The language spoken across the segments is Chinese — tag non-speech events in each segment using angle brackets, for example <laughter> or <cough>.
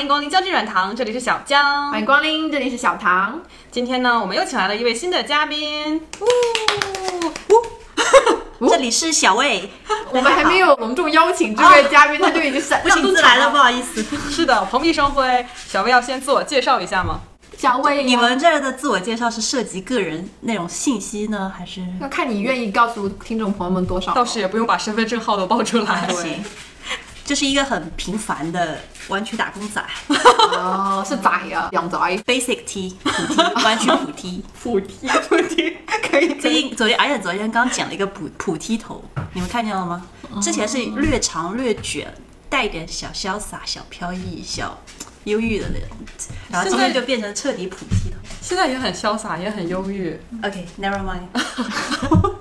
欢迎光临江郡软糖，这里是小江。欢迎光临，这里是小唐。今天呢，我们又请来了一位新的嘉宾。呜呜这里是小魏，我们还没有 <laughs> 隆重邀请这位嘉宾，他就已经闪不请自来了，不好意思。是的，蓬荜生辉。小魏要先自我介绍一下吗？小魏，你们这儿的自我介绍是涉及个人那种信息呢，还是？要看你愿意告诉听众朋友们多少。倒是也不用把身份证号都报出来。行，这是一个很平凡的湾区打工仔哦，是仔啊，养仔。，basic T，普 T，湾区普 T。普梯，普梯可以。最近昨天，而且昨天刚剪了一个普普梯头，你们看见了吗？之前是略长略卷，带一点小潇洒、小飘逸、小忧郁的那种，然后今天就变成彻底普梯头。现在也很潇洒，也很忧郁，OK，never、mind。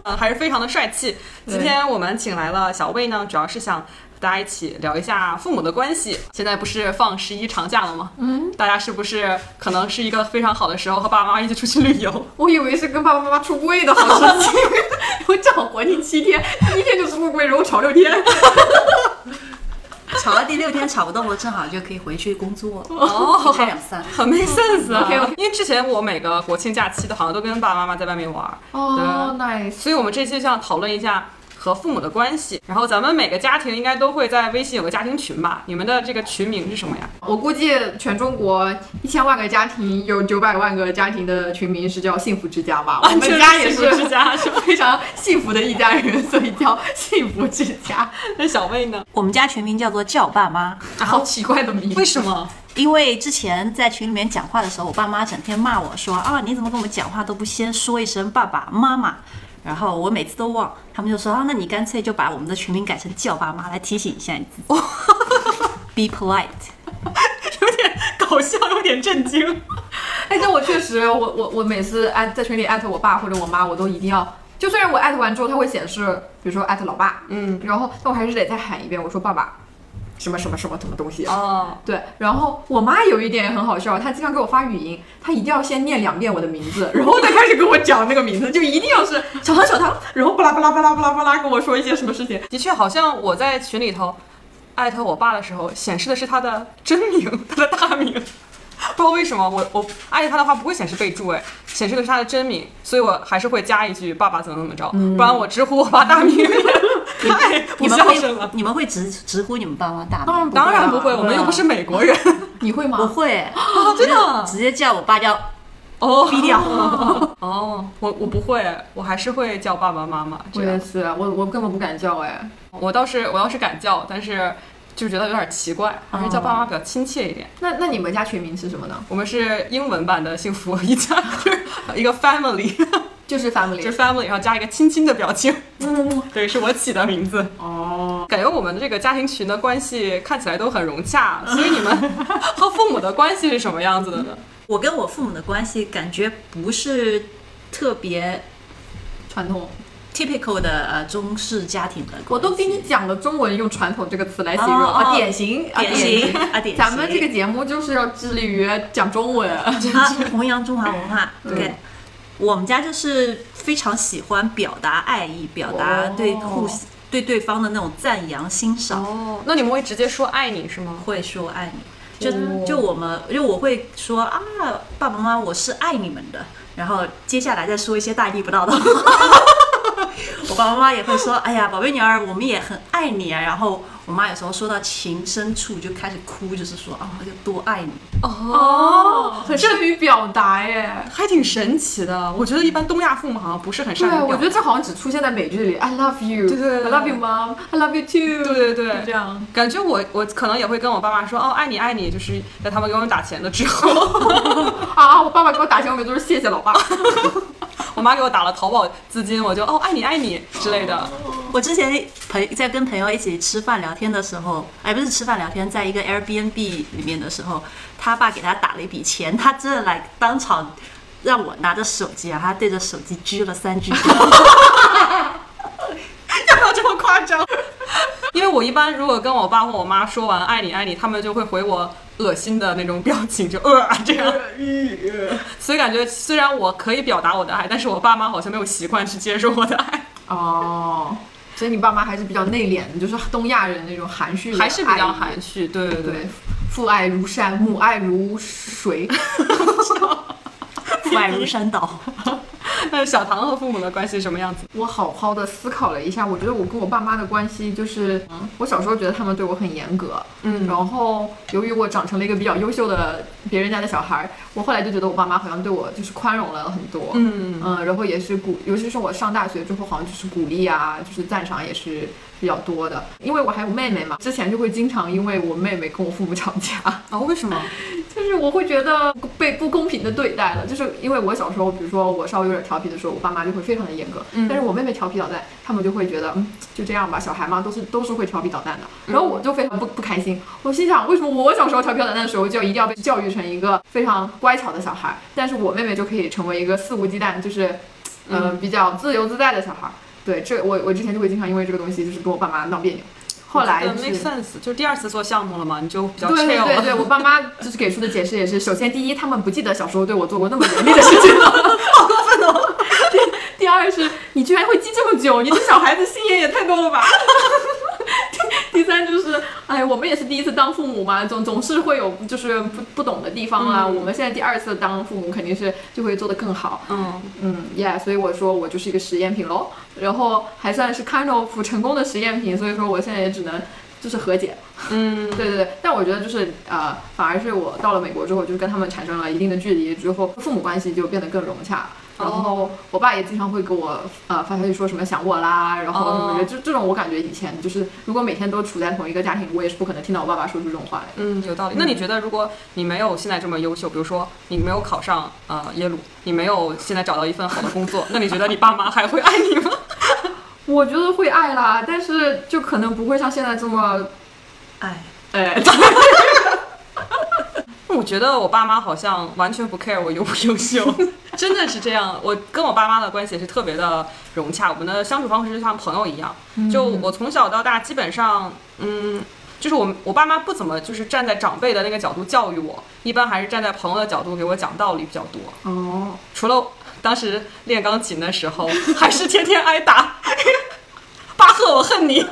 嗯，<laughs> 还是非常的帅气。<laughs> 今天我们请来了小魏呢，主要是想和大家一起聊一下父母的关系。现在不是放十一长假了吗？嗯，大家是不是可能是一个非常好的时候和爸爸妈妈一起出去旅游？我以为是跟爸爸妈妈出柜的好时机。我正好国庆七天，第一天就出柜，然后吵六天。<laughs> 吵到第六天吵不动了，正好就可以回去工作了。哦一拍两散。很没 sense 因为之前我每个国庆假期都好像都跟爸爸妈妈在外面玩儿，哦，nice。所以我们这期就想讨论一下和父母的关系。然后咱们每个家庭应该都会在微信有个家庭群吧？你们的这个群名是什么呀？我估计全中国一千万个家庭有九百万个家庭的群名是叫幸福之家吧？我们家也幸福之家 <laughs> 是非常幸福的一家人，所以叫幸福之家。<laughs> 那小魏呢？我们家全名叫做叫爸妈，好奇怪的名字，为什么？因为之前在群里面讲话的时候，我爸妈整天骂我说啊，你怎么跟我们讲话都不先说一声爸爸妈妈？然后我每次都忘，他们就说啊，那你干脆就把我们的群名改成叫爸妈来提醒一下你自己。<laughs> Be polite。有点搞笑，有点震惊。哎，但我确实，我我我每次艾在群里艾特我爸或者我妈，我都一定要，就虽然我艾特完之后，它会显示，比如说艾特老爸，嗯，然后但我还是得再喊一遍，我说爸爸，什么什么什么什么东西。哦，对，然后我妈有一点也很好笑，她经常给我发语音，她一定要先念两遍我的名字，<laughs> 然后再开始跟我讲那个名字，就一定要是小唐小唐，然后巴拉巴拉巴拉巴拉巴拉跟我说一些什么事情。的确，好像我在群里头艾特我爸的时候，显示的是他的真名，他的大名。<laughs> 不知道为什么，我我艾特他的话不会显示备注，哎，显示的是他的真名，所以我还是会加一句“爸爸怎么怎么着”，不然我直呼我爸大名 <laughs> 太 <laughs> 不你们孝顺了会。你们会直直呼你们爸妈大当名？然当然不会，啊我们又不是美国人。<laughs> 你会吗？不会，啊真的直接叫我爸叫哦，低调。<laughs> 哦，我我不会，我还是会叫爸爸妈妈。我也是，我我根本不敢叫哎。我倒是我要是敢叫，但是就觉得有点奇怪，还是叫爸妈比较亲切一点。那那你们家全名是什么呢？我们是英文版的幸福一家，就是一个 family，就是 family，就是 family，然后加一个亲亲的表情。嗯对，是我起的名字。哦，感觉我们的这个家庭群的关系看起来都很融洽，所以你们 <laughs> 和父母的关系是什么样子的呢？我跟我父母的关系感觉不是特别传统。typical 的呃中式家庭的，我都给你讲了中文用传统这个词来形容啊，典型啊典型啊典型。咱们这个节目就是要致力于讲中文。啊，弘扬中华文化。<laughs> 对，我们家就是非常喜欢表达爱意，表达对互、哦对对方的那种赞扬欣赏，哦，那你们会直接说爱你是吗？会说爱你。就、哦就我们，就我会说啊，爸爸妈妈，我是爱你们的。然后接下来再说一些大逆不道的话。<laughs> 我爸爸妈妈也会说，哎呀，宝贝女儿，我们也很爱你啊。然后我妈有时候说到情深处就开始哭，就是说啊，有多爱你。哦，很善于表达耶。还挺神奇的。我觉得一般东亚父母好像不是很善于，表达。我觉得这好像只出现在美剧里。I love you，对对对，I love you mom, I love you too。对对对这样。感觉我我可能也会跟我爸妈说哦爱你爱你，就是在他们给我们打钱了之后，<laughs> 啊，我爸爸给我打钱，我每都是谢谢老爸。<laughs> 我妈给我打了淘宝资金，我就哦爱你爱你之类的。我之前朋在跟朋友一起吃饭聊天的时候，哎，不是吃饭聊天，在一个 Airbnb 里面的时候，他爸给他打了一笔钱，他真的来当场让我拿着手机啊，他对着手机鞠了三鞠躬。<laughs> 要不要这么夸张？因为我一般如果跟我爸或我妈说完爱你爱你，他们就会回我恶心的那种表情，就呃这样。所以感觉虽然我可以表达我的爱，但是我爸妈好像没有习惯去接受我的爱，哦，所以你爸妈还是比较内敛的，就是东亚人那种含蓄还是比较含蓄。对对对对。父爱如山，母爱如水。<laughs> 父爱如山倒。<laughs> 那 <laughs> 小唐和父母的关系是什么样子？我好好的思考了一下，我觉得我跟我爸妈的关系就是，嗯，我小时候觉得他们对我很严格，嗯然后由于我长成了一个比较优秀的别人家的小孩儿，我后来就觉得我爸妈好像对我就是宽容了很多，嗯嗯，然后也是鼓，尤其是我上大学之后，好像就是鼓励啊，就是赞赏也是比较多的。因为我还有妹妹嘛，之前就会经常因为我妹妹跟我父母吵架，哦，为什么？就是我会觉得被不公平的对待了。就是因为我小时候，比如说我稍微有点调皮的时候，我爸妈就会非常的严格，嗯但是我妹妹调皮捣蛋，他们就会觉得嗯就这样吧，小孩嘛都是都是会调皮捣蛋的。然后我就非常不不开心，我心想为什么我小时候调皮捣蛋的时候就一定要被教育成一个非常乖巧的小孩，但是我妹妹就可以成为一个肆无忌惮，就是嗯、呃比较自由自在的小孩。对，这我我之前就会经常因为这个东西就是跟我爸妈闹别扭。后来就 make sense，就是第二次做项目了嘛，你就比较对 chill 了。对对对，我爸妈就是给出的解释也是，首先第一，他们不记得小时候对我做过那么严厉的事情了，<laughs> 好过分哦。第第二是，你居然会记这么久，你这小孩子心眼也太多了吧。<laughs> 第 <laughs> 第三就是，哎，我们也是第一次当父母嘛，总总是会有就是不不懂的地方啊。嗯我们现在第二次当父母，肯定是就会做得更好。嗯，嗯，yeah，所以我说我就是一个实验品喽，然后还算是 kind of 成功的实验品，所以说我现在也只能就是和解。嗯，<laughs> 对对对，但我觉得就是呃，反而是我到了美国之后，就是跟他们产生了一定的距离之后，父母关系就变得更融洽。然后我爸也经常会给我呃发消息说什么想我啦，然后什么的，哦就这种我感觉以前就是如果每天都处在同一个家庭，我也是不可能听到我爸爸说出这种话来的。嗯，有道理。那你觉得，如果你没有现在这么优秀，比如说你没有考上呃耶鲁，你没有现在找到一份好的工作，那你觉得你爸妈还会爱你吗？<laughs> 我觉得会爱啦，但是就可能不会像现在这么，哎，哎，<laughs> 我觉得我爸妈好像完全不 care 我优不优秀，<laughs> 真的是这样。我跟我爸妈的关系也是特别的融洽，我们的相处方式就像朋友一样。就我从小到大，基本上，嗯，就是我我爸妈不怎么就是站在长辈的那个角度教育我，一般还是站在朋友的角度给我讲道理比较多。哦，除了当时练钢琴的时候，还是天天挨打。巴赫，我恨你。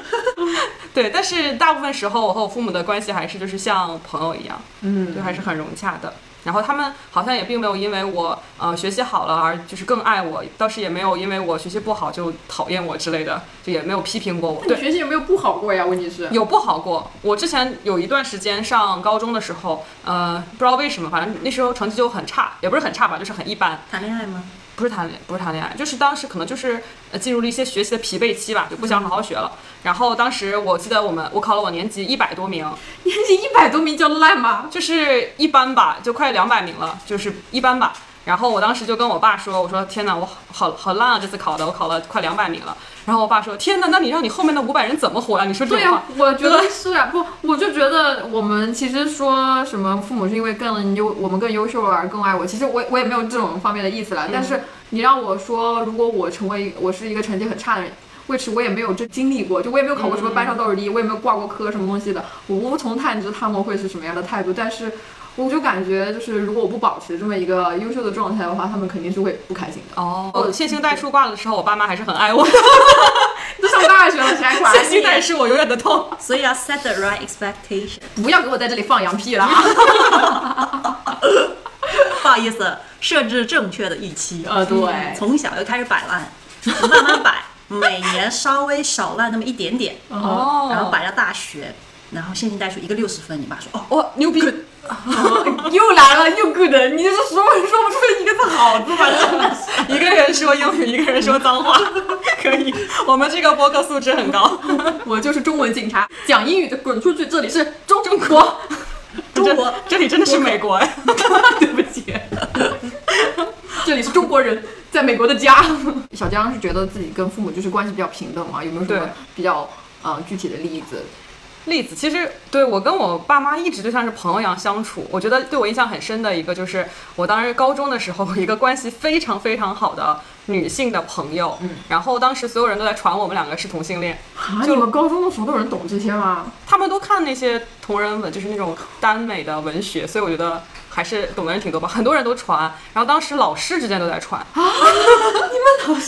<laughs> 对，但是大部分时候，我和我父母的关系还是就是像朋友一样，嗯就还是很融洽的。然后他们好像也并没有因为我呃学习好了而就是更爱我，倒是也没有因为我学习不好就讨厌我之类的，就也没有批评过我。你对，学习有没有不好过呀？问题是，有不好过。我之前有一段时间上高中的时候，呃，不知道为什么，反正那时候成绩就很差，也不是很差吧，就是很一般。谈恋爱吗？不是谈恋不是谈恋爱，就是当时可能就是呃进入了一些学习的疲惫期吧，就不想好好学了。然后当时我记得我们我考了我年级一百多名，年级一百多名叫烂吗？就是一般吧，就快两百名了，就是一般吧。然后我当时就跟我爸说，我说天哪，我好好烂啊，这次考的，我考了快两百名了。然后我爸说，天哪，那你让你后面的五百人怎么活呀、你说这对呀、种话，我觉得是啊，不，我就觉得我们其实说什么父母是因为更优，我们更优秀而更爱我，其实我我也没有这种方面的意思啦。但是你让我说，如果我成为我是一个成绩很差的人。which 我也没有这经历过，就我也没有考过什么班上倒数第一，我也没有挂过科什么东西的，我无从探知他们会是什么样的态度。但是我就感觉，就是如果我不保持这么一个优秀的状态的话，他们肯定是会不开心的。哦，我线性代数挂了的时候，我爸妈还是很爱我。<laughs> 都上大学了，谁还管线性代？数我永远的痛。所以要 set the right expectation。不要给我在这里放羊屁了啊！<laughs> 不好意思，设置正确的预期。呃，对，从小就开始摆烂，慢慢摆，每年稍微少烂那么一点点，哦然后摆到大学，然后线性代数一个六十分，你爸说哦，哇，牛逼！<laughs> 又来了，又 good，你这说说不出一个字好字吧？真的是。一个人说英语，一个人说脏话，<laughs> 可以。我们这个播客素质很高。<laughs> 我就是中文警察，讲英语的滚出去！这里是中中国，中国这里真的是美国哎。对不起，这里是中国人在美国的家。小江是觉得自己跟父母就是关系比较平等嘛？有没有什么对比较呃具体的例子？例子其实对我跟我爸妈一直就像是朋友一样相处。我觉得对我印象很深的一个就是我当时高中的时候，<laughs> 一个关系非常非常好的女性的朋友。嗯，然后当时所有人都在传我们两个是同性恋，啊，就你们高中的时候都有人懂这些吗？他们都看那些同人文，就是那种耽美的文学，所以我觉得还是懂的人挺多吧，很多人都传，然后当时老师之间都在传，<laughs>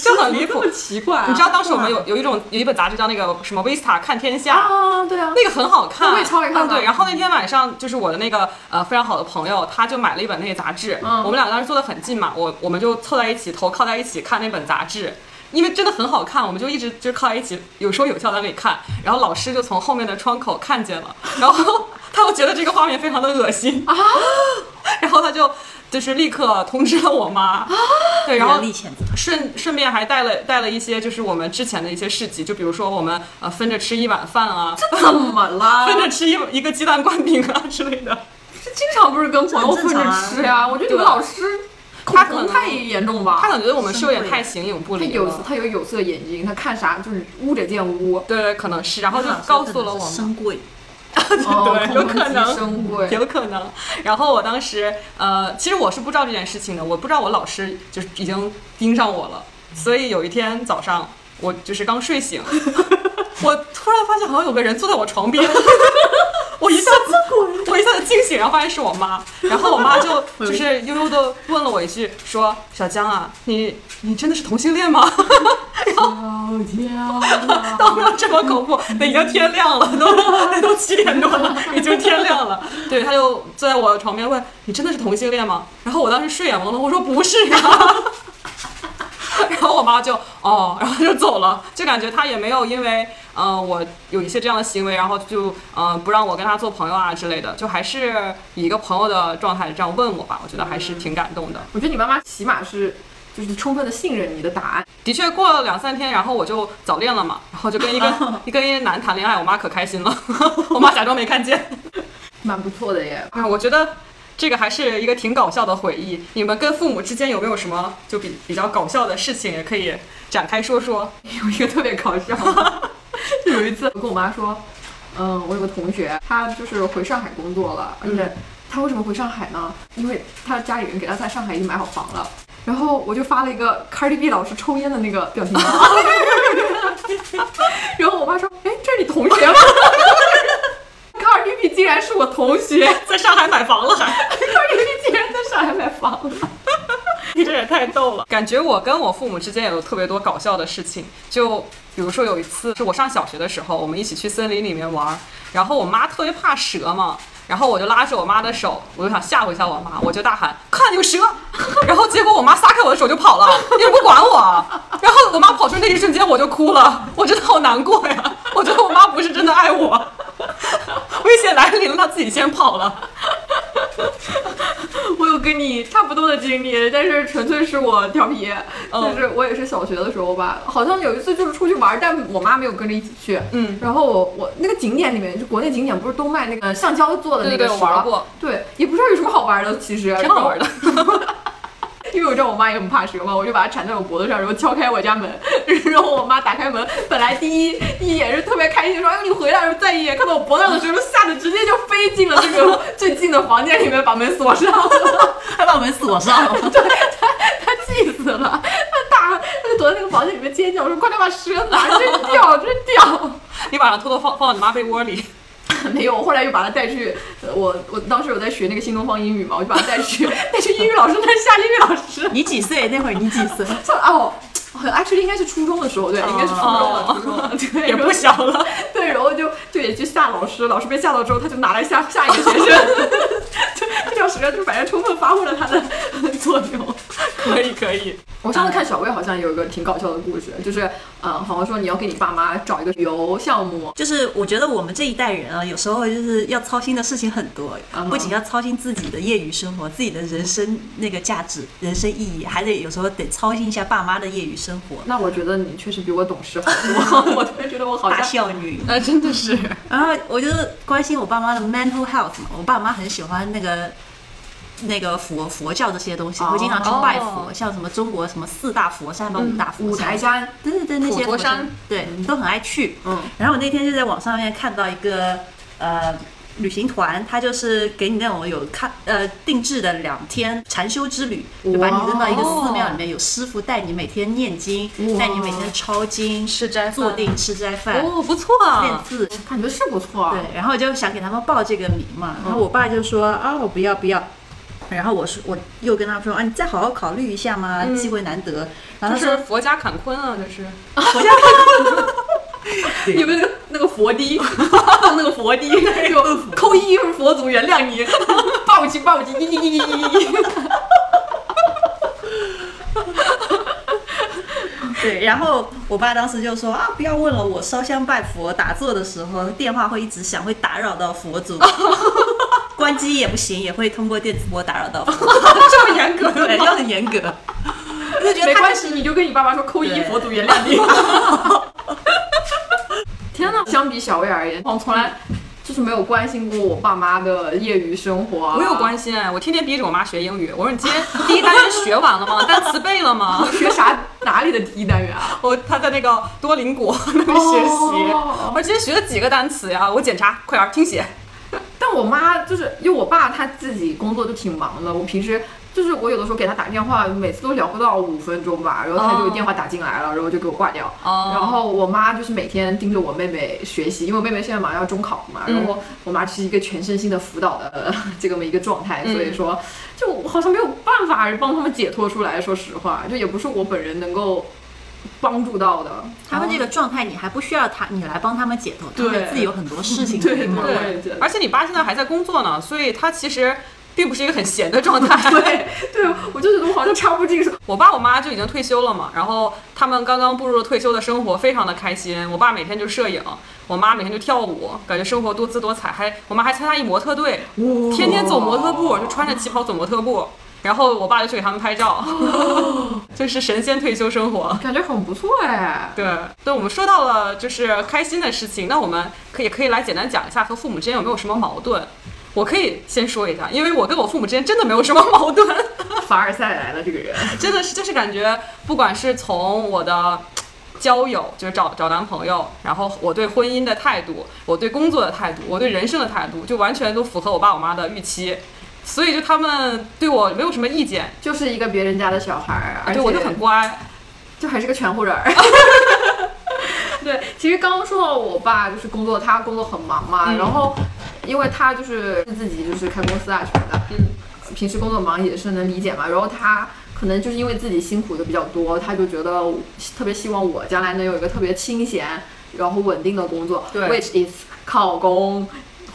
就很离谱。奇怪、啊。你知道当时我们有有一种有一本杂志叫那个什么《Vista 看天下》啊？对啊，那个很好看，我也超爱看对，然后那天晚上就是我的那个呃非常好的朋友，他就买了一本那个杂志，嗯我们两个当时坐得很近嘛，我我们就凑在一起，头靠在一起看那本杂志。因为真的很好看，我们就一直就靠在一起，有说有笑在那里看。然后老师就从后面的窗口看见了，然后他又觉得这个画面非常的恶心啊，然后他就就是立刻通知了我妈啊，对，然后。顺顺便还带了带了一些就是我们之前的一些事迹，就比如说我们呃分着吃一碗饭啊，这怎么了？分着吃一一个鸡蛋灌饼啊之类的。<laughs> 这经常不是跟朋友分着吃呀、我觉得你们老师他可能太严重吧？他可能觉得我们是有点太形影不他有离了。他有有色眼睛，他看啥就是污者见污。对对，可能是，然后就告诉了我们，哦对有可能。有可能。然后我当时，呃，其实我是不知道这件事情的，我不知道我老师就是已经盯上我了，所以有一天早上，我就是刚睡醒，<laughs> 我突然发现好像有个人坐在我床边，<laughs> 我一下子我一下子惊醒，然后发现是我妈，然后我妈就 <laughs> 就是悠悠的问了我一句，说：“小江啊，你你真的是同性恋吗？”哦天啊！都没有这么恐怖，那已经天亮了，都 <laughs> 都七点多了，已经天亮了。对，他就坐在我床边问：“你真的是同性恋吗？”然后我当时睡眼朦胧，我说：“不是啊。<laughs> ”然后我妈就哦，然后就走了，就感觉她也没有因为嗯、呃我有一些这样的行为，然后就嗯、呃不让我跟他做朋友啊之类的，就还是以一个朋友的状态这样问我吧，我觉得还是挺感动的。我觉得你妈妈起码是就是充分的信任你的答案。的确，过了两三天，然后我就早恋了嘛，然后就跟一个 <laughs> 一跟一个男谈恋爱，我妈可开心了，<laughs> 我妈假装没看见。<laughs> 蛮不错的耶。啊，我觉得这个还是一个挺搞笑的回忆。你们跟父母之间有没有什么就比比较搞笑的事情，也可以展开说说？有一个特别搞笑的，<laughs> 就有一次我跟我妈说，嗯，我有个同学，他就是回上海工作了，而且他为什么回上海呢？因为他家里人给他在上海已经买好房了。然后我就发了一个 Cardi B 老师抽烟的那个表情包，<laughs> 然后我妈说：“哎，这是你同学吗？”Cardi B 竟然是我同学在上海买房了还？，Cardi B 竟然在上海买房了。<laughs> 你这也太逗了！感觉我跟我父母之间也有特别多搞笑的事情，就比如说有一次是我上小学的时候，我们一起去森林里面玩，然后我妈特别怕蛇嘛，然后我就拉着我妈的手，我就想吓唬一下我妈，我就大喊看有蛇，然后结果我妈撒开我的手就跑了，也不管我，然后我妈跑出那一瞬间我就哭了，我真的好难过呀，我觉得我妈不是真的爱我，危险来临了，她自己先跑了。<laughs> 我有跟你差不多的经历，但是纯粹是我调皮。嗯就是我也是小学的时候吧，好像有一次就是出去玩，但我妈没有跟着一起去。嗯，然后我我那个景点里面，就国内景点不是都卖那个橡胶做的那个玩蛇过，对，也不知道有什么好玩的，其实挺好玩的。。因为我知道我妈也很怕蛇嘛，我就把它缠在我脖子上，然后敲开我家门，<laughs> 然后我妈打开门，本来第一第一眼是特别开心，说：“哎，你回来了。”再一眼看到我脖子上的蛇，吓得直接就飞进了这个 <laughs> 最近的房间里面，把门锁上了。<laughs> 还把门锁上了。他气死了，他大，他就躲在那个房间里面尖叫说：“快点把蛇拿，真掉，真掉你把它偷偷放放到你妈被窝里。！” <laughs> 没有，我后来又把他带去，呃我我当时有在学那个新东方英语嘛，我就把他带去 <laughs> 带去英语老师那儿下英语老师。你几岁？那会儿你几岁？说 <laughs> 哦。<laughs> actually 应该是初中的时候，对，应该是初中了，初中。了，对，也不小了。<laughs> 对，然后就就也去吓老师，老师被吓到之后，他就拿来吓下一个学生，<laughs> 就这条蛇就反正充分发挥了他的作用。可以可以，我上次看小薇好像有一个挺搞笑的故事，就是嗯，好像说你要给你爸妈找一个旅游项目，就是我觉得我们这一代人啊，有时候就是要操心的事情很多嗯不仅要操心自己的业余生活、自己的人生那个价值、人生意义，还得有时候得操心一下爸妈的业余生活。那我觉得你确实比我懂事好多，<laughs> 我突然觉得我好大孝女，啊，真的是。然后我就关心我爸妈的 mental health 嘛，我爸妈很喜欢那个那个佛佛教这些东西，哦会经常去拜佛，哦像什么中国什么四大佛山吧、五大佛五台山，对对对，那些佛山，对，都很爱去。嗯，然后我那天就在网上面看到一个呃旅行团，他就是给你那种有看呃定制的两天禅修之旅，就把你扔到一个寺庙里面，有师傅带你每天念经，带你每天抄经、吃斋饭坐定吃斋饭、哦，不错啊。练字。感觉是不错啊。对，然后我就想给他们报这个名嘛，然后我爸就说啊，我不要不要。然后我说我又跟他说啊，你再好好考虑一下嘛，嗯机会难得。然后他说佛家坎坤啊，这是。<laughs> <laughs> <laughs> 有没有那个 <laughs> 那个佛滴，放那个佛滴，就扣一佛祖原谅你，报击报击，一一一一一。<laughs> 对，然后我爸当时就说啊，不要问了，我烧香拜佛打坐的时候电话会一直响，会打扰到佛祖。关机也不行，也会通过电磁波打扰到佛祖。这么严格对，要很严格。我就觉得没关系，你就跟你爸爸说扣一，佛祖原谅你。天哪！相比小薇而言，我从来就是没有关心过我爸妈的业余生活、啊。我有关心哎，我天天逼着我妈学英语。我说你今天 <laughs> 第一单元学完了吗？单词背了吗？学啥？哪里的第一单元啊？<laughs> 我她在那个多邻国 <laughs> 那边学习。哦我今天学了几个单词呀？我检查，快点儿听写。但我妈就是因为我爸他自己工作就挺忙的，我平时就是我有的时候给他打电话，每次都聊不到五分钟吧，然后他就哦电话打进来了，然后就给我挂掉。哦然后我妈就是每天盯着我妹妹学习，因为我妹妹现在马上要中考嘛，嗯然后我妈是一个全身心的辅导的呃 <laughs> 这么一个状态，嗯所以说就我好像没有办法帮他们解脱出来，说实话，就也不是我本人能够帮助到的。他们这个状态，你还不需要他你来帮他们解脱，他对们自己有很多事情对可以忙。对我也觉得而且你爸现在还在工作呢，所以他其实并不是一个很闲的状态。<laughs> 对对，我就觉得我好像插不进去。我爸我妈就已经退休了嘛，然后他们刚刚步入了退休的生活，非常的开心。我爸每天就摄影，我妈每天就跳舞，感觉生活多姿多彩。还我妈还参加一模特队，天天走模特步，就穿着旗袍走模特步。然后我爸就去给他们拍照，<laughs> 就是神仙退休生活。感觉很不错哎。对，对，我们说到了就是开心的事情，那我们可以可以来简单讲一下和父母之间有没有什么矛盾。我可以先说一下，因为我跟我父母之间真的没有什么矛盾。<laughs> 凡尔赛来了，这个人。真的是就是感觉，不管是从我的交友，就是找找男朋友，然后我对婚姻的态度，我对工作的态度，我对人生的态度，就完全都符合我爸我妈的预期。所以就他们对我没有什么意见，就是一个别人家的小孩儿，而且对我就很乖。就还是个全乎人儿。<laughs> 对，其实刚刚说到我爸就是工作，他工作很忙嘛，嗯然后因为他就是自己就是开公司啊什么的，嗯，平时工作忙也是能理解嘛。然后他可能就是因为自己辛苦的比较多，他就觉得特别希望我将来能有一个特别清闲然后稳定的工作对，which is 考公。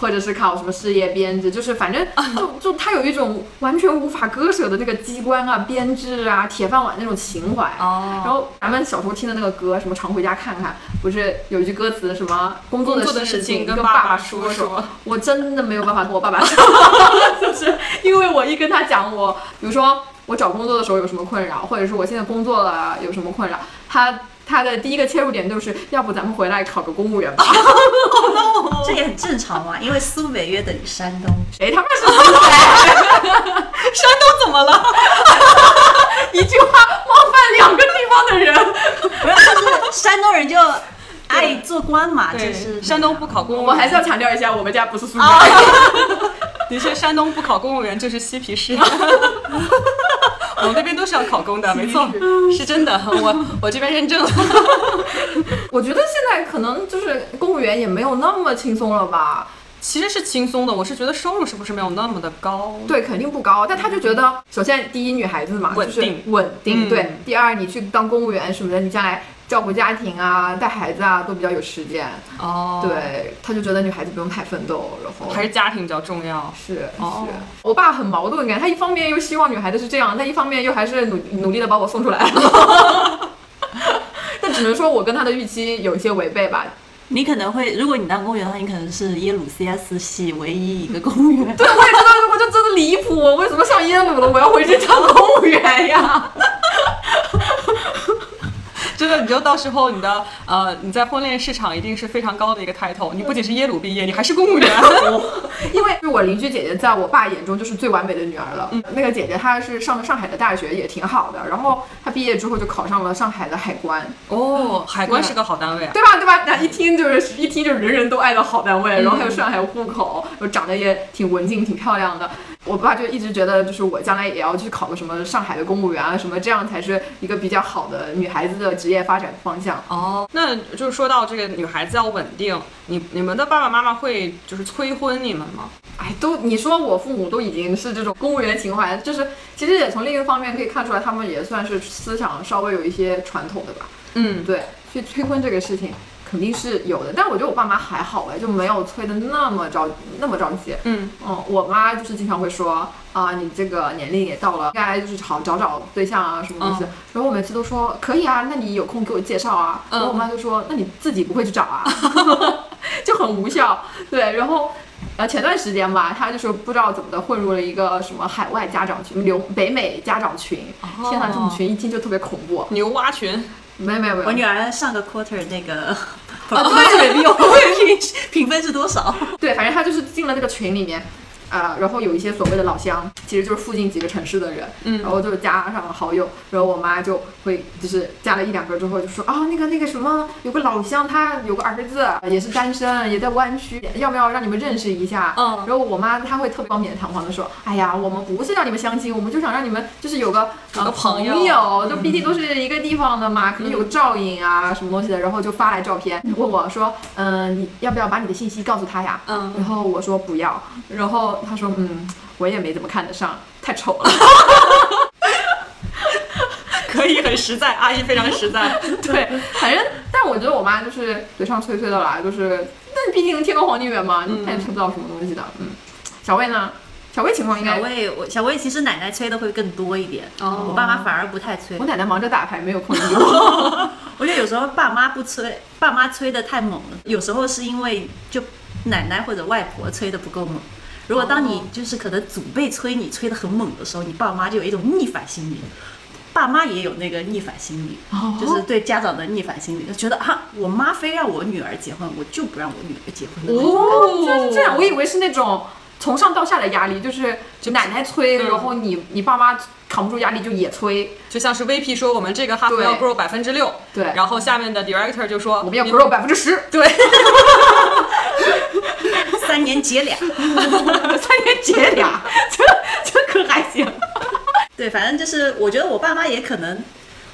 或者是考什么事业编制，就是反正就就他有一种完全无法割舍的那个机关啊、编制啊、铁饭碗那种情怀。然哦，后咱们小时候听的那个歌，什么常回家看看，不是有一句歌词什么工作的事事情跟跟爸爸说说说。我真的没有办法跟我爸爸 <laughs> 说，就是因为我一跟他讲我，比如说我找工作的时候有什么困扰，或者是我现在工作了有什么困扰，他他的第一个切入点就是要不咱们回来考个公务员吧？这也很正常嘛，因为苏北约等于山东。谁他妈是苏北？山东怎么了？<laughs> 一句话冒犯两个地方的人。没有，就是山东人就爱做官嘛，就，是山东不考公务员，我还是要强调一下，我们家不是苏北。<laughs> 的确，山东不考公务员就是嬉皮士。<laughs> 我们那边都是要考公的，<laughs> 没错，是真的。我我这边认证了。<laughs> 我觉得现在可能就是公务员也没有那么轻松了吧？其实是轻松的，我是觉得收入是不是没有那么的高？对，肯定不高，但他就觉得，首先第一女孩子嘛，就是稳定稳定，嗯对。第二，你去当公务员什么的，你将来照顾家庭啊、带孩子啊，都比较有时间。哦，，对，他就觉得女孩子不用太奋斗，然后还是家庭比较重要。是哦是。我爸很矛盾感，他一方面又希望女孩子是这样，但一方面又还是努努力的把我送出来。<laughs> 但只能说我跟他的预期有一些违背吧。你可能会，如果你当公务员的话，你可能是耶鲁 CS 系唯一一个公务员。对，我也知道，我就真的离谱，我为什么上耶鲁了，我要回去当公务员呀？真的，你就到时候你的呃你在婚恋市场一定是非常高的一个 title。你不仅是耶鲁毕业，你还是公务员。<laughs> 因为我邻居姐姐在我爸眼中就是最完美的女儿了。嗯那个姐姐她是上了上海的大学，也挺好的。然后她毕业之后就考上了上海的海关，哦，海关是个好单位啊。对吧？对吧？那一听就是一听就是人人都爱的好单位，然后还有上海户口，长得也挺文静、挺漂亮的。我爸就一直觉得，就是我将来也要去考个什么上海的公务员啊，什么这样才是一个比较好的女孩子的职业发展方向。哦，那就是说到这个女孩子要稳定，你你们的爸爸妈妈会就是催婚你们吗？哎，都你说我父母都已经是这种公务员情怀，就是其实也从另一个方面可以看出来，他们也算是思想稍微有一些传统的吧。嗯，对，去催婚这个事情肯定是有的，但我觉得我爸妈还好哎，就没有催的那么着那么着急。嗯嗯，我妈就是经常会说啊，你这个年龄也到了，应该就是好找找对象啊什么东西。然后我每次都说可以啊，那你有空给我介绍啊。然后我妈就说，那你自己不会去找啊，<laughs> 就很无效。对，然后。呃，前段时间吧，她就是不知道怎么的混入了一个什么海外家长群，留北美家长群。天呐，这种群一听就特别恐怖。牛蛙群，没有没有没有。我女儿上个 quarter 那个啊，<laughs> 对，<laughs> 评评分是多少？<laughs> 对，反正他就是进了那个群里面。啊，然后有一些所谓的老乡，其实就是附近几个城市的人，嗯，然后就加上了好友，然后我妈就会就是加了一两个之后就说啊，那个那个什么，有个老乡，他有个儿子也是单身，也在湾区，要不要让你们认识一下？嗯，然后我妈她会特别冠冕堂皇的说，哎呀，我们不是让你们相亲，我们就想让你们就是有个有个朋友，就毕竟都是一个地方的嘛，肯定有个照应啊，什么东西的，然后就发来照片，问我说，嗯，你要不要把你的信息告诉他呀？嗯，然后我说不要，然后他说，嗯。我也没怎么看得上，太丑了。<laughs> 可以很实在，阿姨非常实在。<laughs> 对，反正，但我觉得我妈就是嘴上催催的啦，就是，但毕竟天高皇帝远嘛，她也催不到什么东西的。嗯，小魏呢？小魏情况应该，小魏我小魏其实奶奶催的会更多一点，哦，我爸妈反而不太催。我奶奶忙着打牌，没有空理我。<laughs> 我觉得有时候爸妈不催，爸妈催的太猛了，有时候是因为就奶奶或者外婆催的不够猛。如果当你就是可能祖辈催你催得很猛的时候，你爸妈就有一种逆反心理。爸妈也有那个逆反心理，就是对家长的逆反心理，就觉得啊，我妈非让我女儿结婚，我就不让我女儿结婚。哦，就是这样。我以为是那种从上到下的压力，就是就奶奶催，然后你你爸妈扛不住压力就也催，就像是 VP 说我们这个 half 要 grow 百分之六，对，然后下面的 director 就说我们要 grow 百分之十，对。<laughs> 三年结俩，<laughs> 三年结俩，这这可还行。<laughs> 对，反正就是，我觉得我爸妈也可能，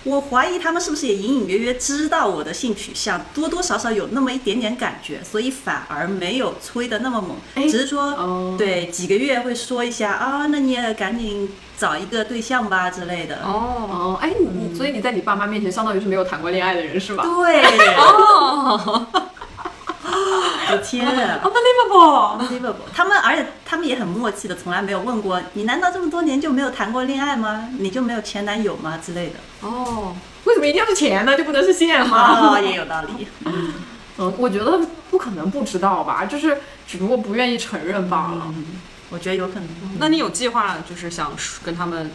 我怀疑他们是不是也隐隐约约知道我的性取向，多多少少有那么一点点感觉，所以反而没有催的那么猛，只是说，对，几个月会说一下啊，那你也赶紧找一个对象吧之类的。哦哦，哎，你所以你在你爸妈面前相当于是没有谈过恋爱的人是吧？对。哦。<laughs> 我天，unbelievable，unbelievable！他们而且他们也很默契的，从来没有问过你，难道这么多年就没有谈过恋爱吗？你就没有前男友吗之类的？哦，为什么一定要是前呢？就不能是现吗？哦，也有道理。嗯嗯，我觉得不可能不知道吧，就是只不过不愿意承认罢了。我觉得有可能。那你有计划就是想跟他们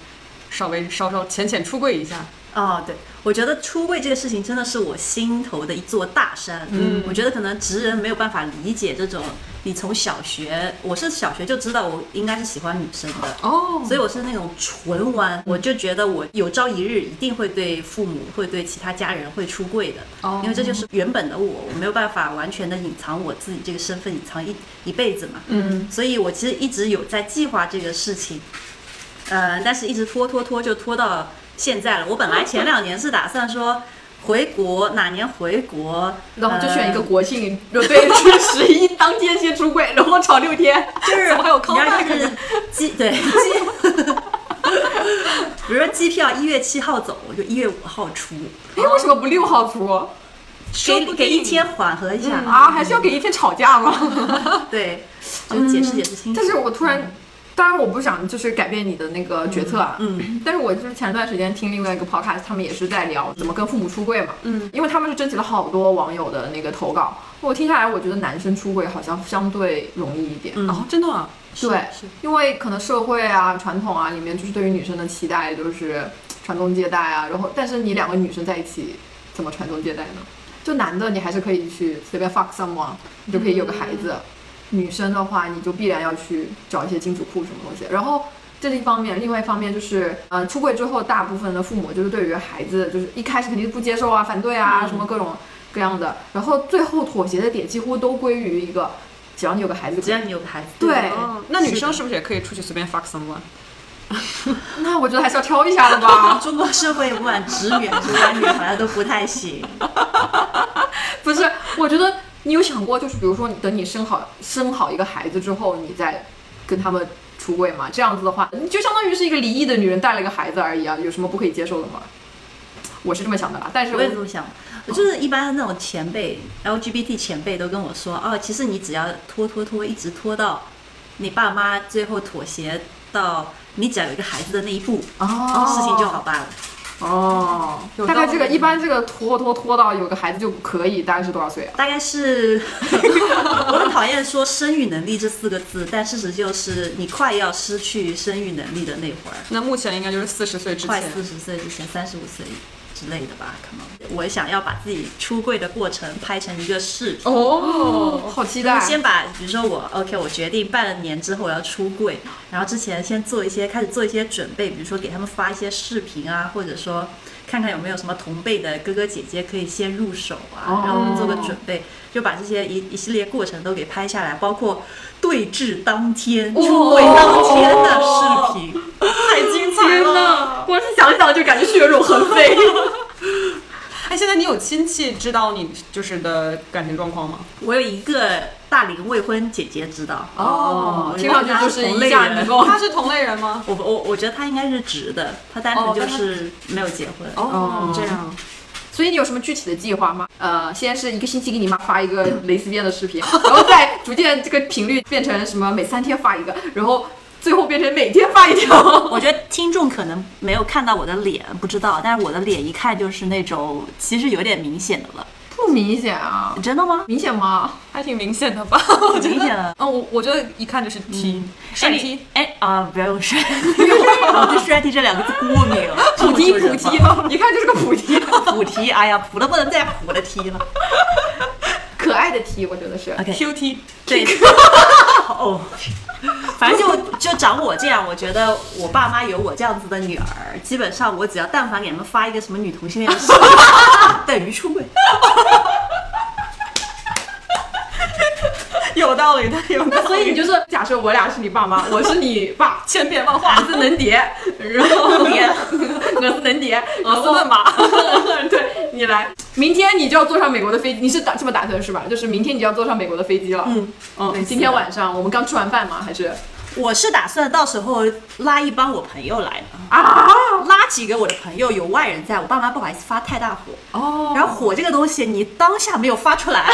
稍微稍稍浅浅出柜一下？哦，对，我觉得出柜这个事情真的是我心头的一座大山。嗯，我觉得可能直人没有办法理解这种，你从小学，我是小学就知道我应该是喜欢女生的哦，所以我是那种纯玩，我就觉得我有朝一日一定会对父母，会对其他家人会出柜的。哦，因为这就是原本的我，我没有办法完全的隐藏我自己这个身份，隐藏一一辈子嘛。嗯，所以我其实一直有在计划这个事情，呃，但是一直拖拖拖，就拖到。现在了，我本来前两年是打算说回国，哪年回国，然后就选一个国庆，对，去十一当天先出柜，然后炒六天，就是还有康拜是机对机，<laughs> 比如说机票一月七号走，我就一月五号出。哎，为什么不六号出？给给一天缓和一下啊？还是要给一天吵架吗？<laughs> 对，就解释解释清楚。但是我突然。当然，我不想就是改变你的那个决策啊。嗯。但是我就是前段时间听另外一个 podcast，他们也是在聊怎么跟父母出柜嘛。嗯。因为他们是征集了好多网友的那个投稿，我听下来，我觉得男生出柜好像相对容易一点。哦，真的啊。对。因为可能社会啊、传统啊里面就是对于女生的期待就是传宗接代啊，然后但是你两个女生在一起怎么传宗接代呢？就男的你还是可以去随便 fuck someone，你就可以有个孩子。女生的话，你就必然要去找一些金主库什么东西。然后这是一方面，另外一方面就是，呃，出柜之后，大部分的父母就是对于孩子，就是一开始肯定不接受啊、反对啊，什么各种各样的。然后最后妥协的点几乎都归于一个，只要你有个孩子只要你有个孩子，对哦，那女生是不是也可以出去随便 fuck someone？<laughs> 那我觉得还是要挑一下的吧。<laughs> 中国社会不管直女还是弯女，好像都不太行。<laughs> 不是，我觉得你有想过，就是比如说你等你生好生好一个孩子之后，你再跟他们出柜吗？这样子的话，你就相当于是一个离异的女人带了一个孩子而已啊，有什么不可以接受的吗？我是这么想的啦，但是我也这么想，我就是一般那种前辈，LGBT 前辈都跟我说，哦，其实你只要拖拖拖，一直拖到你爸妈最后妥协到你只要有一个孩子的那一步，哦事情就好办了。哦，大概这个一般这个拖拖拖到有个孩子就可以，大概是多少岁啊？大概是，<laughs> 我很讨厌说生育能力这四个字，但事实就是你快要失去生育能力的那会儿，那目前应该就是四十岁之前。快四十岁之前，三十五岁之类的吧，可能。我想要把自己出柜的过程拍成一个视频。哦，好期待！先把，比如说我 OK，我决定半年之后我要出柜，然后之前先做一些开始做一些准备，比如说给他们发一些视频啊，或者说看看有没有什么同辈的哥哥姐姐可以先入手啊，哦让我们做个准备，就把这些一一系列过程都给拍下来，包括对峙当天、哦出轨当天的视频。太精彩天了！呐，光是想想就感觉血肉横飞。<laughs> 哎，现在你有亲戚知道你就是的感情状况吗？我有一个大龄未婚姐姐知道，哦，听我上去就是一下能够他是同类人吗？我我我觉得她应该是直的，她单纯就是没有结婚。哦，这样。所以你有什么具体的计划吗？呃，先是一个星期给你妈发一个蕾丝边的视频，然后再逐渐这个频率变成什么每三天发一个，然后最后变成每天发一条。<laughs> 我觉得听众可能没有看到我的脸，不知道，但是我的脸一看就是那种其实有点明显的了。不明显啊，真的吗？明显吗？还挺明显的吧？很 <laughs> 明显了。嗯，我我觉得一看就是 T，帅 T。哎啊，不要用帅，<laughs> 我对帅 T 这两个字过敏了。普提这么普提说人吗，一看就是个普提，普提，哎呀，普的不能再普的 T 了。可爱的 T，我觉得是。OK，Q T，对，<laughs> 哦，反正就就长我这样，我觉得我爸妈有我这样子的女儿，基本上我只要但凡给他们发一个什么女同性恋的视频，<laughs> 等于出轨。<laughs> 有道理的，有道理。所以你就是假设我俩是你爸妈，我是你爸，千变万化。儿子能叠，然后你我是能叠，然我是后问马。对你来，明天你就要坐上美国的飞机，你是打这么打算是吧？就是明天你就要坐上美国的飞机了。嗯嗯，今天晚上我们刚吃完饭吗？还是我是打算到时候拉一帮我朋友来的，啊？拉几个我的朋友，有外人在，我爸妈不好意思发太大火。哦然后火这个东西，你当下没有发出来，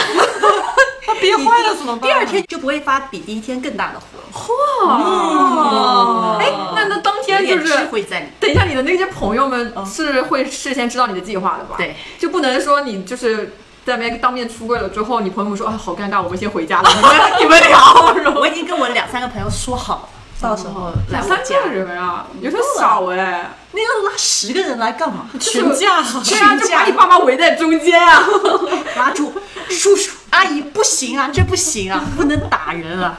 <laughs> 他憋坏了怎么办？第二天就不会发比第一天更大的火，嚯，哎，那那当天就是。会在里面。等一下，你的那些朋友们是会事先知道你的计划的吧？对，就不能说你就是在那边当面出柜了之后，你朋友们说啊好尴尬，我们先回家了，<laughs> 你们你们聊，我已经跟我两三个朋友说好，到时候来两三我家个。人啊，有点少哎。你要拉十个人来干嘛？群架，对啊，就把你爸妈围在中间啊。拉住叔叔阿姨，不行啊，这不行啊，不能打人啊。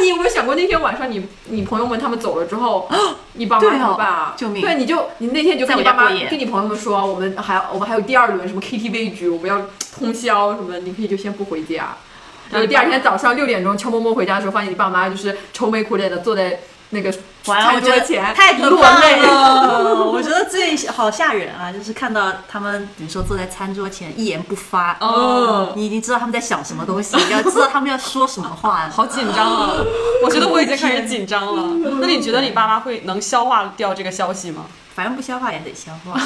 你有没有想过，那天晚上你你朋友们他们走了之后，你爸妈怎么办啊？救命对，你就你那天就跟你爸妈跟你朋友们说，我们还我们还有第二轮什么 KTV 局，我们要通宵什么，你可以就先不回家。然后第二天早上六点钟悄摸摸回家的时候，发现你爸妈就是愁眉苦脸的坐在那个餐我桌前，太可落怕。了。<laughs> 我觉得最好吓人啊，就是看到他们，比如说坐在餐桌前一言不发，哦你已经知道他们在想什么东西，<laughs> 要知道他们要说什么话。好紧张啊！我觉得我已经开始紧张了。<laughs> 那你觉得你爸妈会能消化掉这个消息吗？反正不消化也得消化，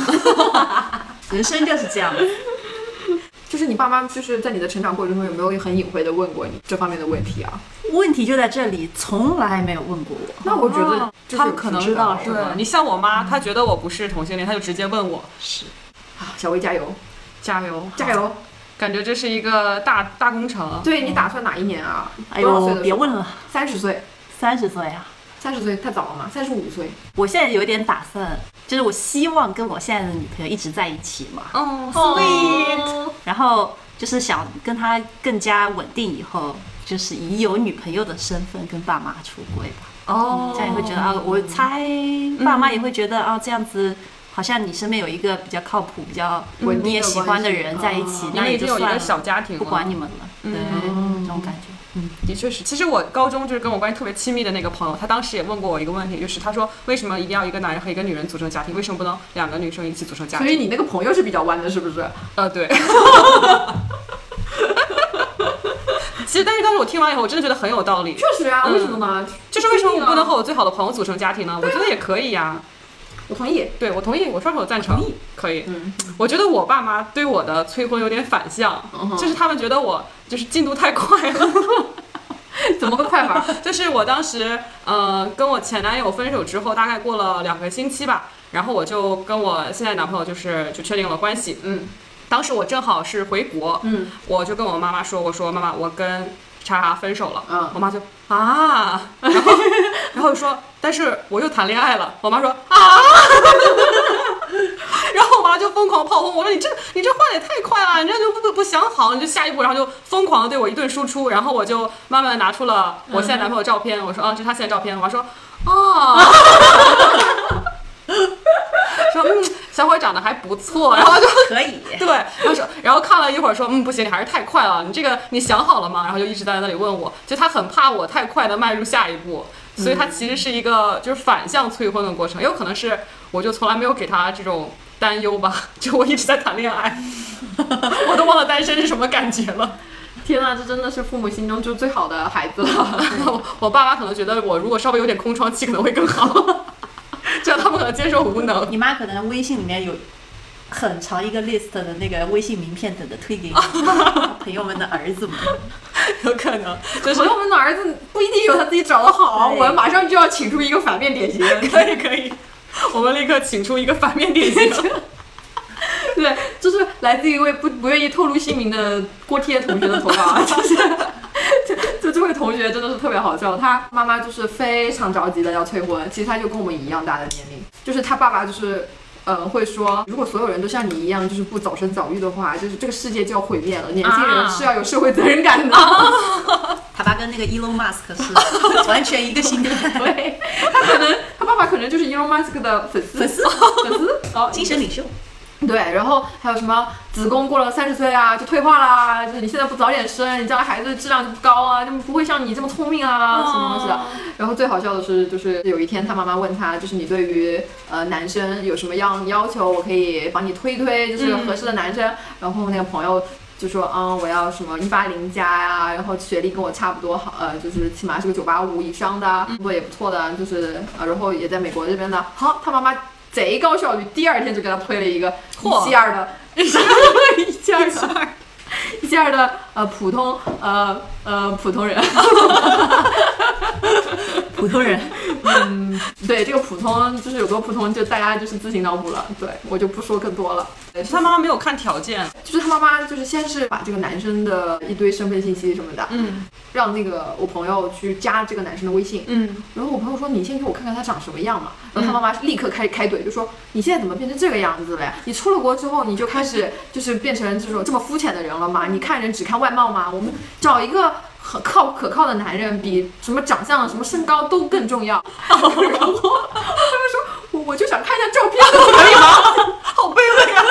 人生就是这样。就是你爸妈就是在你的成长过程中有没有很隐晦的问过你这方面的问题啊？问题就在这里，从来没有问过我。那我觉得就是他们可能知道是对吧你像我妈，她觉得我不是同性恋，她就直接问我。是，啊，小薇加油加油，加！油！感觉这是一个大大工程。对你打算哪一年啊？哎呦，别问了，三十岁，三十岁啊。三十岁太早了嘛？三十五岁，我现在有点打算，就是我希望跟我现在的女朋友一直在一起嘛，嗯哦然后就是想跟她更加稳定以后，就是以有女朋友的身份跟爸妈出轨吧。哦这样也会觉得啊，我猜爸妈也会觉得啊，这样子好像你身边有一个比较靠谱、比较稳定的你也喜欢的人在一起，那也你们已经有一个就算，小家庭，不管你们了，对，这种感觉。嗯的确是，其实我高中就是跟我关系特别亲密的那个朋友，他当时也问过我一个问题，就是他说为什么一定要一个男人和一个女人组成家庭，为什么不能两个女生一起组成家庭？所以你那个朋友是比较弯的，是不是？呃，对。<laughs> 其实，但是当时我听完以后，我真的觉得很有道理。确实啊，嗯为什么呢？就是为什么我不能和我最好的朋友组成家庭呢？我觉得也可以呀。我同意。对，我同意，我双手赞成，可以。嗯，我觉得我爸妈对我的催婚有点反向，嗯就是他们觉得我就是进度太快了。<laughs> 怎么个快法？<laughs> 就是我当时呃跟我前男友分手之后，大概过了两个星期吧，然后我就跟我现在男朋友就是就确定了关系。嗯当时我正好是回国，嗯，我就跟我妈妈说，我说妈妈，我跟叉叉分手了。嗯。我妈就啊，<laughs> 然后然后说，但是我又谈恋爱了。我妈说啊，<laughs> 然后我妈就疯狂炮轰我说你这你这换的也太快了，你这就不不不想好，你就下一步，然后就疯狂的对我一顿输出，然后我就慢慢的拿出了我现在男朋友照片，我说啊，这是他现在照片，我妈说啊。<laughs> <laughs> 说嗯，小伙长得还不错，然后就可以，<laughs> 对，然后说，然后看了一会儿说，嗯，不行，你还是太快了，你这个你想好了吗？然后就一直在那里问我，就他很怕我太快的迈入下一步，所以他其实是一个就是反向催婚的过程，也有可能是我就从来没有给他这种担忧吧，<laughs> 就我一直在谈恋爱，我都忘了单身是什么感觉了。天呐，这真的是父母心中就最好的孩子了。我我爸妈可能觉得我如果稍微有点空窗期可能会更好，<laughs> 这样他们可能接受无能。你妈可能微信里面有很长一个 list 的那个微信名片等着推给你 <laughs> 朋友们的儿子们。<laughs> 有可能就是朋友们的儿子不一定有他自己找的好，对我马上就要请出一个反面典型。可以可以，我们立刻请出一个反面典型。对，就是来自一位不不愿意透露姓名的锅贴同学的投稿啊，就是就 <laughs> 就这位同学真的是特别好笑，他妈妈就是非常着急的要催婚，其实他就跟我们一样大的年龄，就是他爸爸就是。呃，会说，如果所有人都像你一样，就是不早生早育的话，就是这个世界就要毁灭了。年轻人啊是要有社会责任感的。<laughs> 他爸跟那个 Elon Musk 是完全一个心态，<laughs> 对，他可能他爸爸可能就是 Elon Musk 的粉丝，粉丝粉丝哦，精神领袖。<laughs> 对，然后还有什么子宫过了三十岁啊就退化啦，就是你现在不早点生，你将来孩子质量就不高啊，就不会像你这么聪明啊，什么东西的。然后最好笑的是，就是有一天他妈妈问他，就是你对于呃男生有什么样要求，我可以帮你推推，就是合适的男生。然后那个朋友。就说嗯，我要什么一八零加呀，然后学历跟我差不多好，呃，就是起码是个九八五以上的，工作也不错的，就是呃，然后也在美国这边的。好，他妈妈贼高效率，第二天就给他推了一个一嚯七 <laughs> <laughs> 二的，一七二的，一七二的呃普通呃呃普通人，普通人，嗯对这个普通就是有多普通，就大家就是自行脑补了，对我就不说更多了。他妈妈没有看条件，就是他妈妈就是先是把这个男生的一堆身份信息什么的，嗯让那个我朋友去加这个男生的微信，嗯，然后我朋友说：“你先给我看看他长什么样嘛。”然后他妈妈立刻开开怼，就说：“你现在怎么变成这个样子了呀？你出了国之后，你就开始就是变成这种这么肤浅的人了嘛？你看人只看外貌吗？我们找一个很靠可靠的男人，比什么长相、什么身高都更重要。<laughs> ”然后他们说：“我我就想看一下照片，<laughs> 可以吗？” <laughs> 好卑微啊。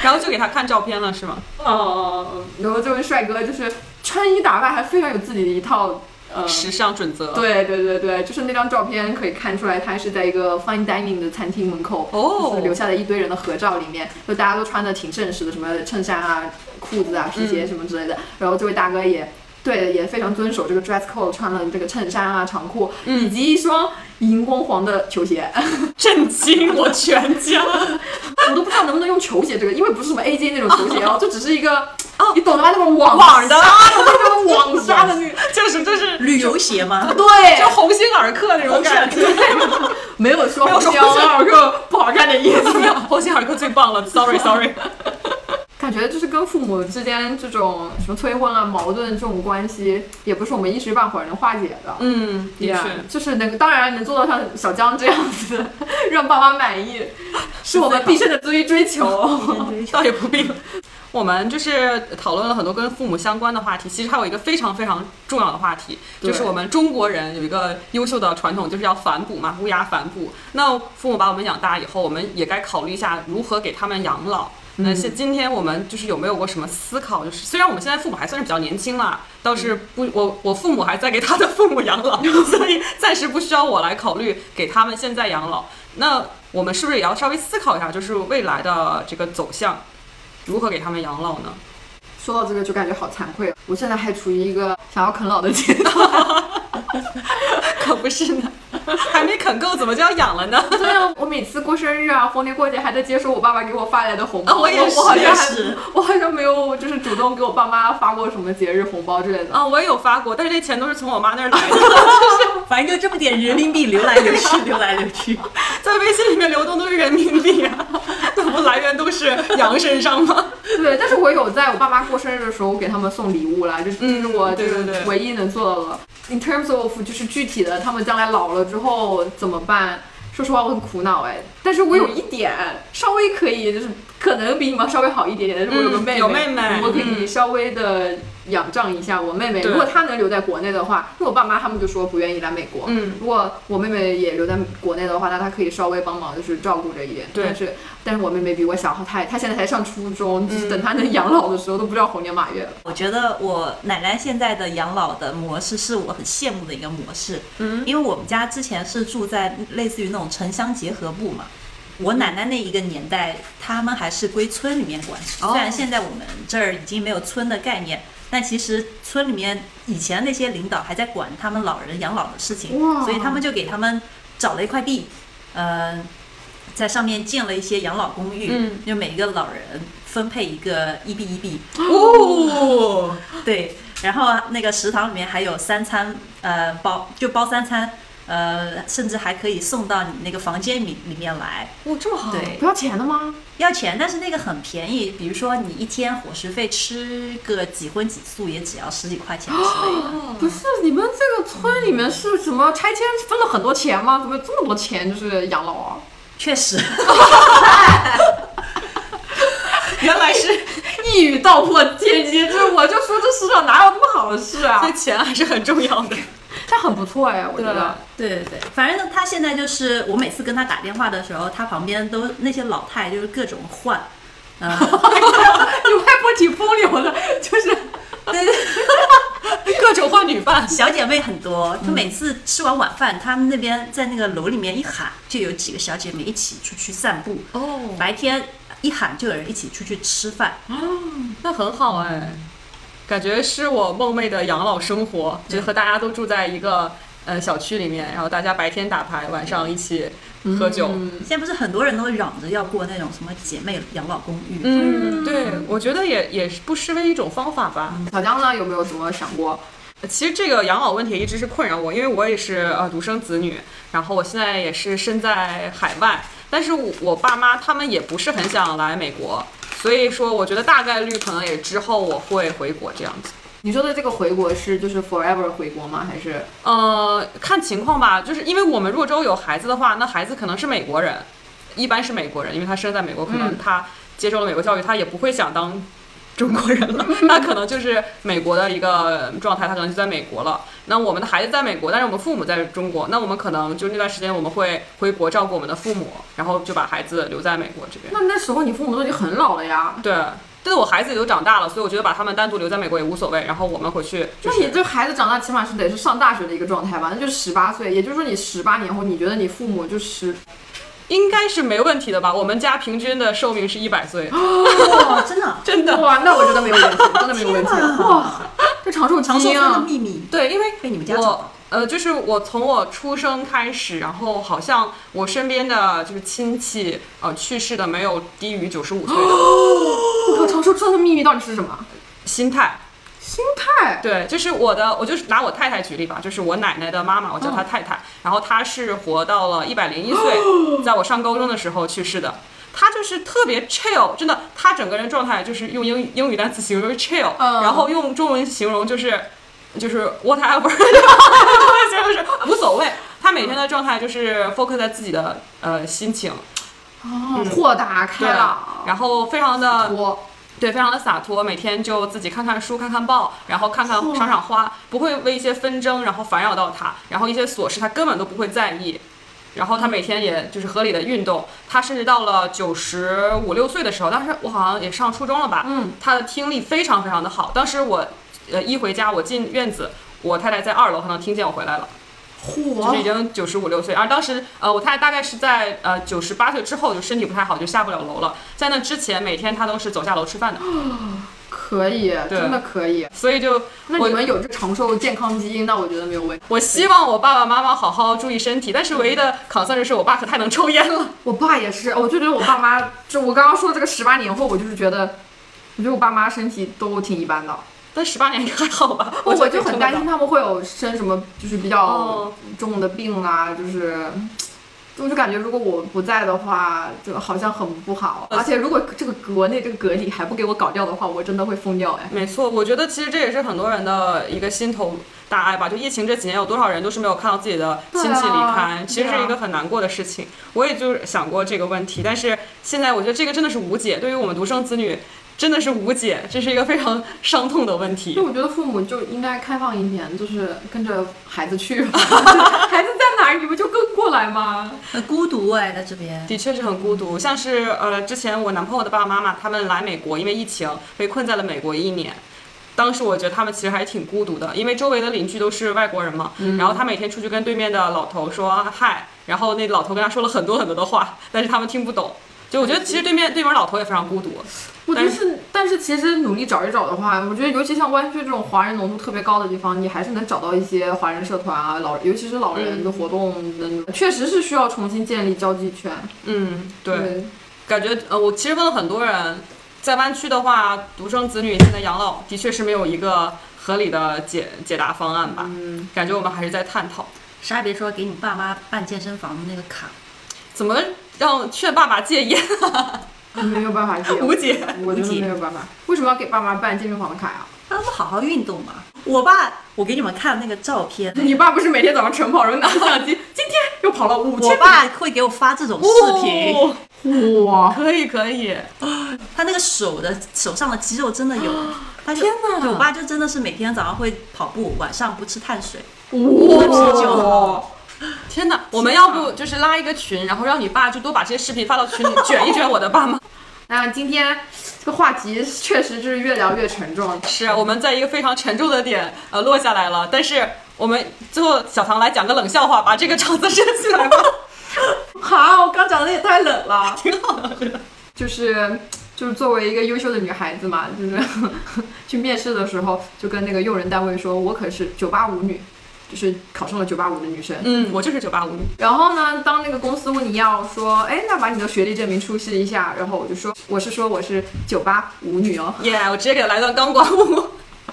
然后就给他看照片了，是吗？哦，然后这位帅哥就是穿衣打扮还非常有自己的一套呃时尚准则。对对对对，就是那张照片可以看出来，他是在一个 fine dining 的餐厅门口，哦就是留下了一堆人的合照里面，就大家都穿的挺正式的，什么衬衫啊、裤子啊、皮鞋什么之类的。然后这位大哥也对，也非常遵守这个 dress code，穿了这个衬衫啊、长裤，以及一双荧光黄的球鞋。<laughs> 震惊我全家。我都不知道能不能用球鞋这个，因为不是什么 AJ 那种球鞋哦，<laughs> 就只是一个哦，你懂的吧？那种网网的 <laughs> 纱的那种网纱的那个，就是就是旅游鞋吗？对，就鸿星尔克那种感觉。<laughs> 没有说没有说红星尔克不好看的意思。鸿星尔克最棒了，sorry sorry。感觉就是跟父母之间这种什么催婚啊、矛盾这种关系，也不是我们一时半会儿能化解的。嗯，的确 Yeah，就是能，当然能做到像小江这样子，<laughs> 让爸妈满意，是我们毕生的追追求。倒也不必。我们就是讨论了很多跟父母相关的话题，其实还有一个非常非常重要的话题，就是我们中国人有一个优秀的传统，就是要反哺嘛，乌鸦反哺。那父母把我们养大以后，我们也该考虑一下如何给他们养老。那现今天我们就是有没有过什么思考？就是虽然我们现在父母还算是比较年轻啦，倒是不，我我父母还在给他的父母养老，<laughs> 所以暂时不需要我来考虑给他们现在养老。那我们是不是也要稍微思考一下，就是未来的这个走向，如何给他们养老呢？说到这个就感觉好惭愧，我现在还处于一个想要啃老的阶段。<laughs> 可不是呢，还没啃够，怎么就要养了呢？对啊，我每次过生日啊、逢年过节还在接收我爸爸给我发来的红包。啊我也是我好像还是我好像没有就是主动给我爸妈发过什么节日红包之类的。啊，我也有发过，但是这钱都是从我妈那儿来的 <laughs> <laughs> 反正就这么点人民币流来流去，流来流去。在微信里面流动都是人民币啊，那不来源都是羊身上吗？对，但是我有在我爸妈过生日的时候我给他们送礼物啦，这这是我就是唯一能做到的。In terms of 就是具体的，他们将来老了之后怎么办？说实话，我很苦恼哎。但是我有一点、稍微可以，就是可能比你们稍微好一点点，但是我有个妹妹，嗯有妹妹我可以稍微的仰仗一下我妹妹。如果她能留在国内的话，因为我爸妈他们就说不愿意来美国。嗯，如果我妹妹也留在国内的话，那她可以稍微帮忙，就是照顾着一点。对但是但是我妹妹比我小，她她现在才上初中，嗯等她能养老的时候都不知道猴年马月了。我觉得我奶奶现在的养老的模式是我很羡慕的一个模式，嗯，因为我们家之前是住在类似于那种城乡结合部嘛。我奶奶那一个年代，他们还是归村里面管。哦虽然现在我们这儿已经没有村的概念，但其实村里面以前那些领导还在管他们老人养老的事情，所以他们就给他们找了一块地，嗯、在上面建了一些养老公寓，嗯就每一个老人分配一个一 B 一 B，哦，对，然后那个食堂里面还有三餐，呃，包就包三餐，呃，甚至还可以送到你那个房间里里面来，哇，这么好，对不要钱的吗？要钱，但是那个很便宜，比如说你一天伙食费吃个几荤几素也只要十几块钱之类的。不是，你们这个村里面是什么拆迁分了很多钱吗？怎么有这么多钱就是养老啊？确实，<laughs> 原来是，一语道破天机，这我就说这世上哪有这么好的事啊 <laughs> 这？钱还是很重要的。这很不错哎，我觉得。对对对，反正呢，他现在就是我每次跟他打电话的时候，他旁边都那些老太就是各种换，呃，<laughs> 你外婆挺风流的，就是对对。<laughs> 各种换女伴，小姐妹很多，就每次吃完晚饭，他们那边在那个楼里面一喊，就有几个小姐妹一起出去散步。哦，白天一喊就有人一起出去吃饭。那很好哎，感觉是我梦寐的养老生活，就是和大家都住在一个呃小区里面，然后大家白天打牌，晚上一起喝酒。嗯现在不是很多人都嚷着要过那种什么姐妹养老公寓？嗯，对，我觉得也也是不失为一种方法吧。小江呢，有没有怎么想过？其实这个养老问题一直是困扰我，因为我也是呃独生子女，然后我现在也是身在海外，但是我我爸妈他们也不是很想来美国，所以说我觉得大概率可能也之后我会回国这样子。你说的这个回国是就是 forever 回国吗？还是呃，看情况吧，就是因为我们若州有孩子的话，那孩子可能是美国人，一般是美国人，因为他生在美国，可能嗯他接受了美国教育，他也不会想当中国人了，<laughs> 那可能就是美国的一个状态，他可能就在美国了。那我们的孩子在美国，但是我们父母在中国，那我们可能就那段时间我们会回国照顾我们的父母，然后就把孩子留在美国这边。那那时候你父母都已经很老了呀？对，但是我孩子也都长大了，所以我觉得把他们单独留在美国也无所谓，然后我们回去就是那你这孩子长大起码是得是上大学的一个状态吧？那就是十八岁，也就是说你十八年后，你觉得你父母就十应该是没问题的吧？我们家平均的寿命是一百岁，哇，真的，<laughs> 真的。哇，那我觉得没有问题，<laughs> 真的没有问题。哇，这长寿长寿村的啊！秘密对，因为被你们家。呃，就是我从我出生开始，然后好像我身边的就是亲戚呃去世的没有低于九十五岁的我靠，长寿村的秘密到底是什么？心态。心态。对，就是我的，我就是拿我太太举例吧，就是我奶奶的妈妈，我叫她太太，然后她是活到了一百零一岁，<gasps> 在我上高中的时候去世的。她就是特别 chill，真的，她整个人状态就是用英英语单词形容就是 chill，、嗯然后用中文形容就是就是 whatever，就 <laughs> 是无所谓。她每天的状态就是 focus 在自己的呃心情，哦，豁达开朗，然后非常的我对，非常的洒脱，每天就自己看看书、看看报，然后看看赏赏花，不会为一些纷争然后烦扰到他，然后一些琐事他根本都不会在意。然后他每天也就是合理的运动，他甚至到了九十五六岁的时候，当时我好像也上初中了吧，嗯，他的听力非常非常的好。当时我，呃，一回家我进院子，我太太在二楼，她能听见我回来了。就是已，经九十五六岁，而当时呃，我太太大概是在呃九十八岁之后就身体不太好，就下不了楼了。在那之前，每天她都是走下楼吃饭的，<gasps> 可以，真的可以。所以就那你们有这长寿健康基因，那我觉得没有问题。我希望我爸爸妈妈好好注意身体，但是唯一的 concern 就是我爸可太能抽烟了。<laughs> 我爸也是，我就觉得我爸妈，就我刚刚说这个十八年后，我就是觉得，我觉得我爸妈身体都挺一般的。但十八年应该还好吧？我就很担心他们会有生什么就是比较哦重的病啊，就是。我就感觉，如果我不在的话，就好像很不好。而且，如果这个国内这个隔离还不给我搞掉的话，我真的会疯掉哎。没错，我觉得其实这也是很多人的一个心头大爱吧。就疫情这几年，有多少人都是没有看到自己的亲戚离开，啊其实是一个很难过的事情。我也就是想过这个问题，但是现在我觉得这个真的是无解，对于我们独生子女真的是无解，这是一个非常伤痛的问题就。我觉得父母就应该开放一点，就是跟着孩子去吧。<laughs> 孩子在哪儿，你不就跟过来吗？很孤独哎，在这边。的确是很孤独，像是呃，之前我男朋友的爸爸妈妈他们来美国，因为疫情被困在了美国一年。当时我觉得他们其实还挺孤独的，因为周围的邻居都是外国人嘛。然后他每天出去跟对面的老头说嗨，然后那老头跟他说了很多很多的话，但是他们听不懂。就我觉得其实对面对面老头也非常孤独。我觉得是，但是其实努力找一找的话，我觉得尤其像湾区这种华人浓度特别高的地方，你还是能找到一些华人社团啊，老尤其是老人的活动的，确实是需要重新建立交际圈。嗯，对，感觉呃，我其实问了很多人，在湾区的话，独生子女现在养老的确是没有一个合理的解解答方案吧。嗯，感觉我们还是在探讨。啥也别说，给你爸妈办健身房的那个卡，怎么让劝爸爸戒烟？<laughs> 没有办法接，无解。我觉得没有办法。为什么要给爸妈办健身房的卡呀？让他们好好运动嘛。我爸，我给你们看那个照片，你爸不是每天早上晨跑，然后拿着相机，今天又跑了五千我爸会给我发这种视频，哦？哇！可以可以，<gasps> 他那个手的手上的肌肉真的有。<gasps> 他就天哪我爸就真的是每天早上会跑步，晚上不吃碳水。哇！啤酒天哪！我们要不就是拉一个群，然后让你爸就多把这些视频发到群里，卷一卷我的爸妈。<laughs> 那今天这个话题确实就是越聊越沉重。是我们在一个非常沉重的点呃落下来了，但是我们最后小唐来讲个冷笑话，把这个场子升起来吧。<laughs> 好，我刚讲的也太冷了。挺好的。就是就是作为一个优秀的女孩子嘛，就是 <laughs> 去面试的时候，就跟那个用人单位说，我可是九八五女，就是考上了九八五的女生。嗯，我就是九八五女。然后呢，当那个公司问你要说，哎，那把你的学历证明出示一下，然后我就说，我是说我是九八五女哦。耶、我直接给他来段钢管舞。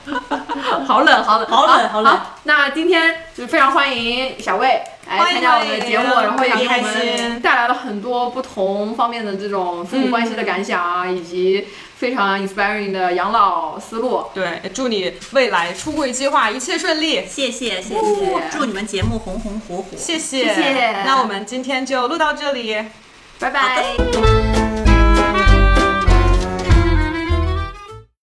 <laughs> 好冷，好冷，好冷好冷好，那今天就是非常欢迎小魏来参加我们的节目，然后也给我们带来了很多不同方面的这种父母关系的感想啊，以及非常 inspiring 的养老思路。对，祝你未来出柜计划一切顺利。谢谢谢谢谢，祝你们节目红红火火。谢谢，谢谢那我们今天就录到这里。拜好拜。的